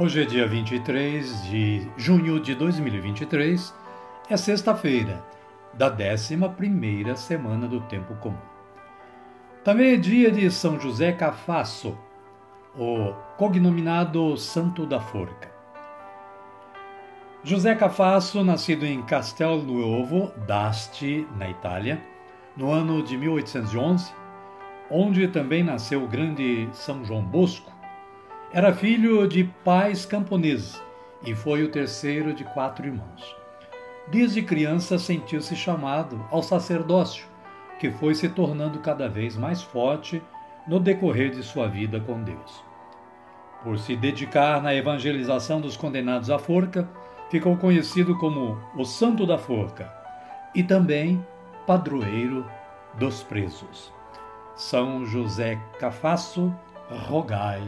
Hoje é dia 23 de junho de 2023, é sexta-feira da 11 semana do Tempo Comum. Também é dia de São José Cafasso, o cognominado Santo da Forca. José Cafasso, nascido em Castel Nuovo d'Asti, na Itália, no ano de 1811, onde também nasceu o grande São João Bosco, era filho de pais camponeses e foi o terceiro de quatro irmãos. Desde criança sentiu-se chamado ao sacerdócio, que foi se tornando cada vez mais forte no decorrer de sua vida com Deus. Por se dedicar na evangelização dos condenados à forca, ficou conhecido como o Santo da Forca e também padroeiro dos presos. São José Cafasso, rogai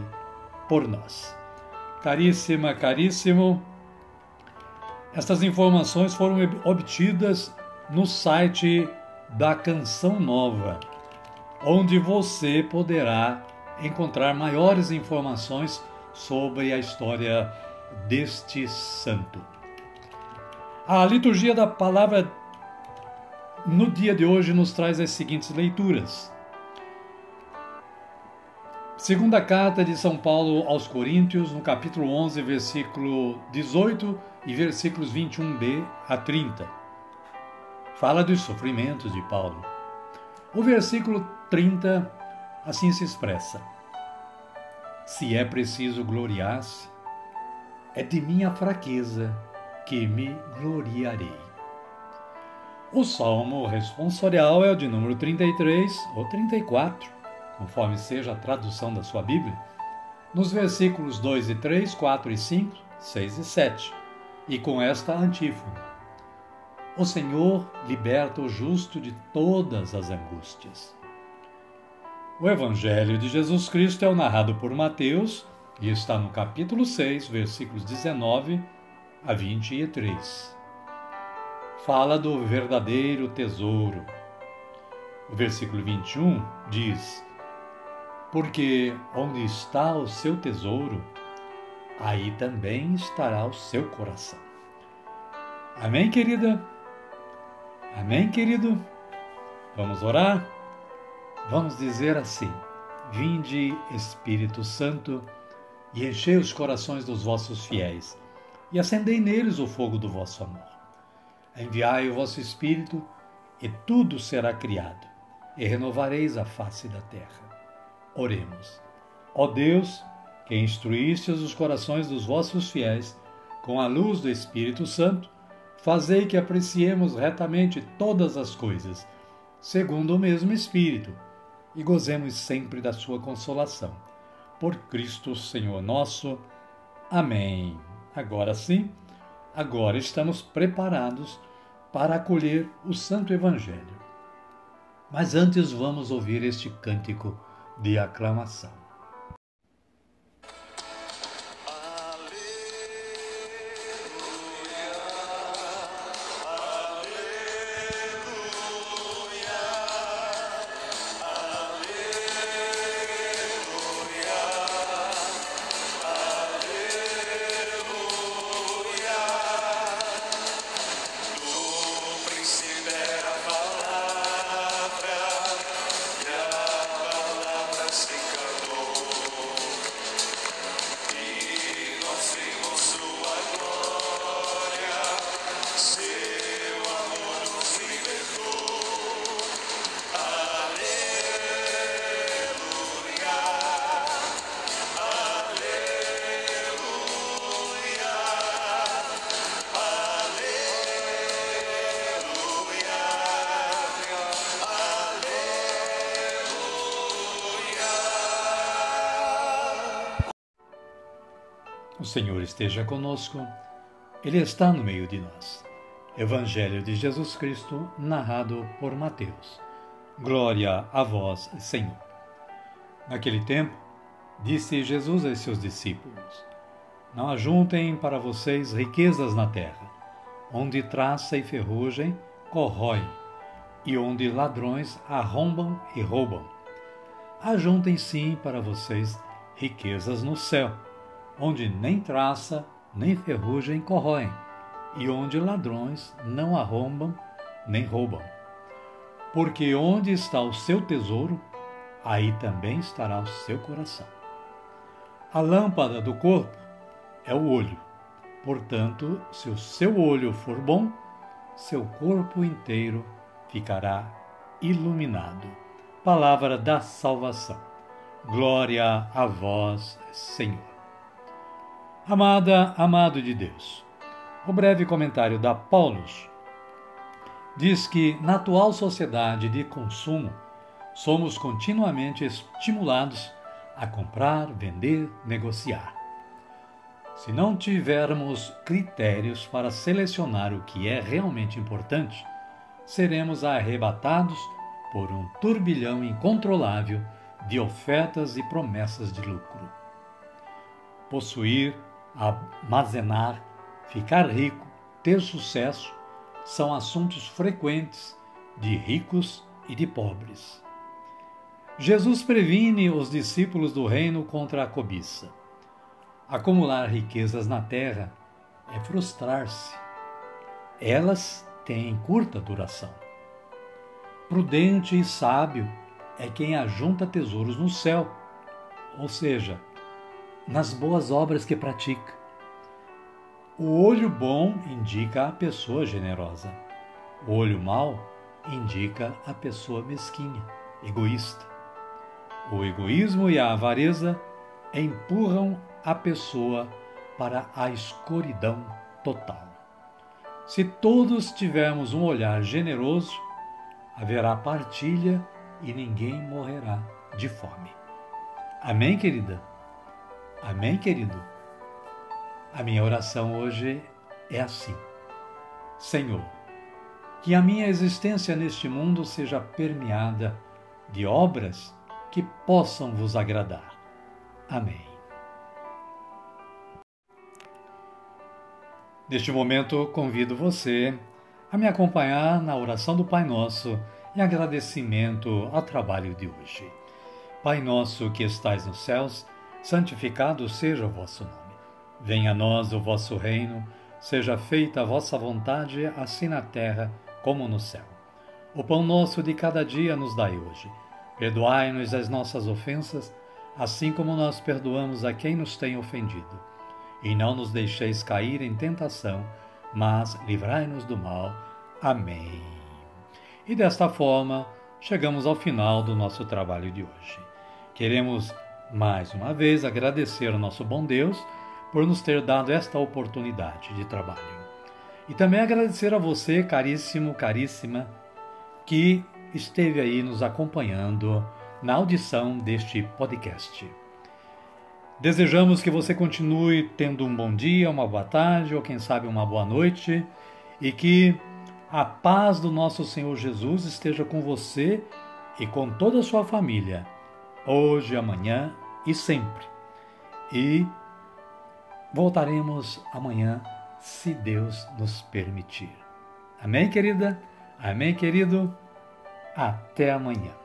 por nós. Caríssima, caríssimo, estas informações foram obtidas no site da Canção Nova, onde você poderá encontrar maiores informações sobre a história deste santo. A liturgia da palavra no dia de hoje nos traz as seguintes leituras. Segunda carta de São Paulo aos Coríntios, no capítulo 11, versículo 18 e versículos 21b a 30. Fala dos sofrimentos de Paulo. O versículo 30 assim se expressa: Se é preciso gloriar-se, é de minha fraqueza que me gloriarei. O salmo responsorial é o de número 33 ou 34 conforme seja a tradução da sua Bíblia, nos versículos 2 e 3, 4 e 5, 6 e 7, e com esta antífona: O Senhor liberta o justo de todas as angústias. O Evangelho de Jesus Cristo é o narrado por Mateus e está no capítulo 6, versículos 19 a 23. Fala do verdadeiro tesouro. O versículo 21 diz: porque onde está o seu tesouro, aí também estará o seu coração. Amém, querida? Amém, querido? Vamos orar? Vamos dizer assim: Vinde, Espírito Santo, e enchei os corações dos vossos fiéis, e acendei neles o fogo do vosso amor. Enviai o vosso Espírito, e tudo será criado, e renovareis a face da terra. Oremos. Ó Deus, que instruíste os corações dos vossos fiéis com a luz do Espírito Santo, fazei que apreciemos retamente todas as coisas, segundo o mesmo Espírito, e gozemos sempre da sua consolação. Por Cristo Senhor nosso. Amém. Agora sim, agora estamos preparados para acolher o Santo Evangelho. Mas antes vamos ouvir este cântico de aclamação. O Senhor esteja conosco, Ele está no meio de nós. Evangelho de Jesus Cristo, narrado por Mateus. Glória a vós, Senhor. Naquele tempo, disse Jesus a seus discípulos: Não ajuntem para vocês riquezas na terra, onde traça e ferrugem corroem, e onde ladrões arrombam e roubam. Ajuntem sim para vocês riquezas no céu onde nem traça nem ferrugem corroem, e onde ladrões não arrombam nem roubam. Porque onde está o seu tesouro, aí também estará o seu coração. A lâmpada do corpo é o olho. Portanto, se o seu olho for bom, seu corpo inteiro ficará iluminado. Palavra da salvação. Glória a vós, Senhor. Amada, amado de Deus. O breve comentário da Paulus diz que na atual sociedade de consumo somos continuamente estimulados a comprar, vender, negociar. Se não tivermos critérios para selecionar o que é realmente importante, seremos arrebatados por um turbilhão incontrolável de ofertas e promessas de lucro. Possuir armazenar, ficar rico, ter sucesso são assuntos frequentes de ricos e de pobres. Jesus previne os discípulos do reino contra a cobiça. Acumular riquezas na terra é frustrar-se. Elas têm curta duração. Prudente e sábio é quem ajunta tesouros no céu, ou seja, nas boas obras que pratica. O olho bom indica a pessoa generosa. O olho mau indica a pessoa mesquinha, egoísta. O egoísmo e a avareza empurram a pessoa para a escuridão total. Se todos tivermos um olhar generoso, haverá partilha e ninguém morrerá de fome. Amém, querida? Amém, querido? A minha oração hoje é assim: Senhor, que a minha existência neste mundo seja permeada de obras que possam vos agradar. Amém. Neste momento, convido você a me acompanhar na oração do Pai Nosso em agradecimento ao trabalho de hoje. Pai nosso que estais nos céus, santificado seja o vosso nome. Venha a nós o vosso reino, seja feita a vossa vontade, assim na terra como no céu. O pão nosso de cada dia nos dai hoje. Perdoai-nos as nossas ofensas, assim como nós perdoamos a quem nos tem ofendido. E não nos deixeis cair em tentação, mas livrai-nos do mal. Amém. E desta forma, chegamos ao final do nosso trabalho de hoje. Queremos mais uma vez agradecer ao nosso bom Deus por nos ter dado esta oportunidade de trabalho. E também agradecer a você, caríssimo, caríssima, que esteve aí nos acompanhando na audição deste podcast. Desejamos que você continue tendo um bom dia, uma boa tarde ou quem sabe uma boa noite e que a paz do nosso Senhor Jesus esteja com você e com toda a sua família hoje, amanhã e sempre. E voltaremos amanhã, se Deus nos permitir. Amém, querida? Amém, querido? Até amanhã.